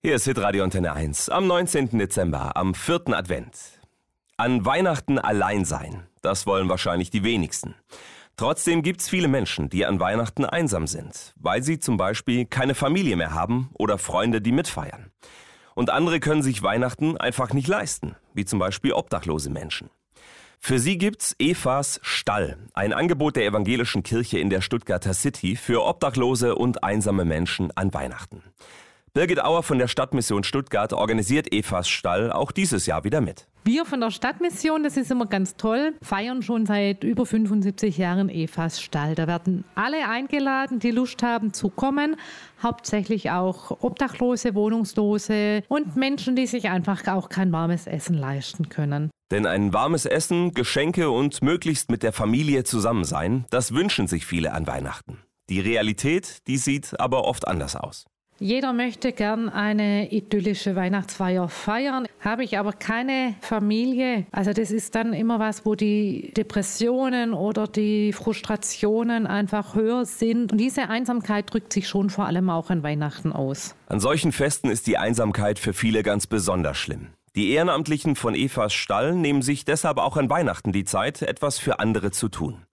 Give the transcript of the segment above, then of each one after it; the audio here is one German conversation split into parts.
Hier ist Hitradio Antenne 1 am 19. Dezember, am 4. Advent. An Weihnachten allein sein, das wollen wahrscheinlich die wenigsten. Trotzdem gibt es viele Menschen, die an Weihnachten einsam sind, weil sie zum Beispiel keine Familie mehr haben oder Freunde, die mitfeiern. Und andere können sich Weihnachten einfach nicht leisten, wie zum Beispiel obdachlose Menschen. Für sie gibt's Evas Stall, ein Angebot der evangelischen Kirche in der Stuttgarter City für obdachlose und einsame Menschen an Weihnachten. Birgit Auer von der Stadtmission Stuttgart organisiert Evas Stall auch dieses Jahr wieder mit. Wir von der Stadtmission, das ist immer ganz toll, feiern schon seit über 75 Jahren Evas Stall. Da werden alle eingeladen, die Lust haben zu kommen. Hauptsächlich auch Obdachlose, Wohnungslose und Menschen, die sich einfach auch kein warmes Essen leisten können. Denn ein warmes Essen, Geschenke und möglichst mit der Familie zusammen sein, das wünschen sich viele an Weihnachten. Die Realität, die sieht aber oft anders aus. Jeder möchte gern eine idyllische Weihnachtsfeier feiern, habe ich aber keine Familie. Also das ist dann immer was, wo die Depressionen oder die Frustrationen einfach höher sind. Und diese Einsamkeit drückt sich schon vor allem auch an Weihnachten aus. An solchen Festen ist die Einsamkeit für viele ganz besonders schlimm. Die Ehrenamtlichen von Evas Stall nehmen sich deshalb auch an Weihnachten die Zeit, etwas für andere zu tun.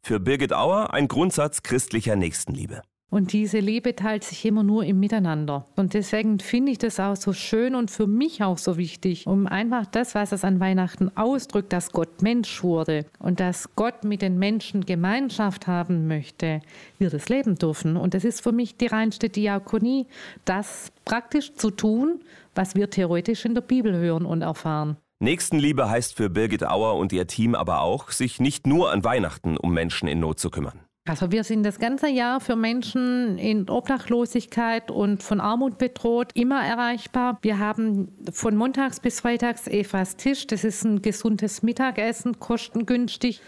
Für Birgit Auer ein Grundsatz christlicher Nächstenliebe. Und diese Liebe teilt sich immer nur im Miteinander. Und deswegen finde ich das auch so schön und für mich auch so wichtig, um einfach das, was es an Weihnachten ausdrückt, dass Gott Mensch wurde und dass Gott mit den Menschen Gemeinschaft haben möchte, wir das leben dürfen. Und das ist für mich die reinste Diakonie, das praktisch zu tun, was wir theoretisch in der Bibel hören und erfahren. Nächstenliebe heißt für Birgit Auer und ihr Team aber auch, sich nicht nur an Weihnachten um Menschen in Not zu kümmern. Also wir sind das ganze Jahr für Menschen in Obdachlosigkeit und von Armut bedroht immer erreichbar. Wir haben von montags bis freitags Evas Tisch. Das ist ein gesundes Mittagessen, kostengünstig.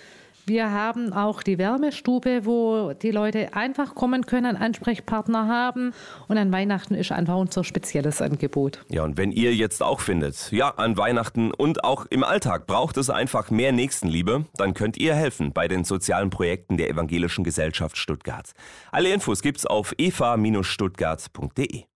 Wir haben auch die Wärmestube, wo die Leute einfach kommen können, Ansprechpartner haben. Und an Weihnachten ist einfach unser spezielles Angebot. Ja, und wenn ihr jetzt auch findet, ja, an Weihnachten und auch im Alltag braucht es einfach mehr Nächstenliebe, dann könnt ihr helfen bei den sozialen Projekten der Evangelischen Gesellschaft Stuttgart. Alle Infos gibt's auf eva-stuttgart.de.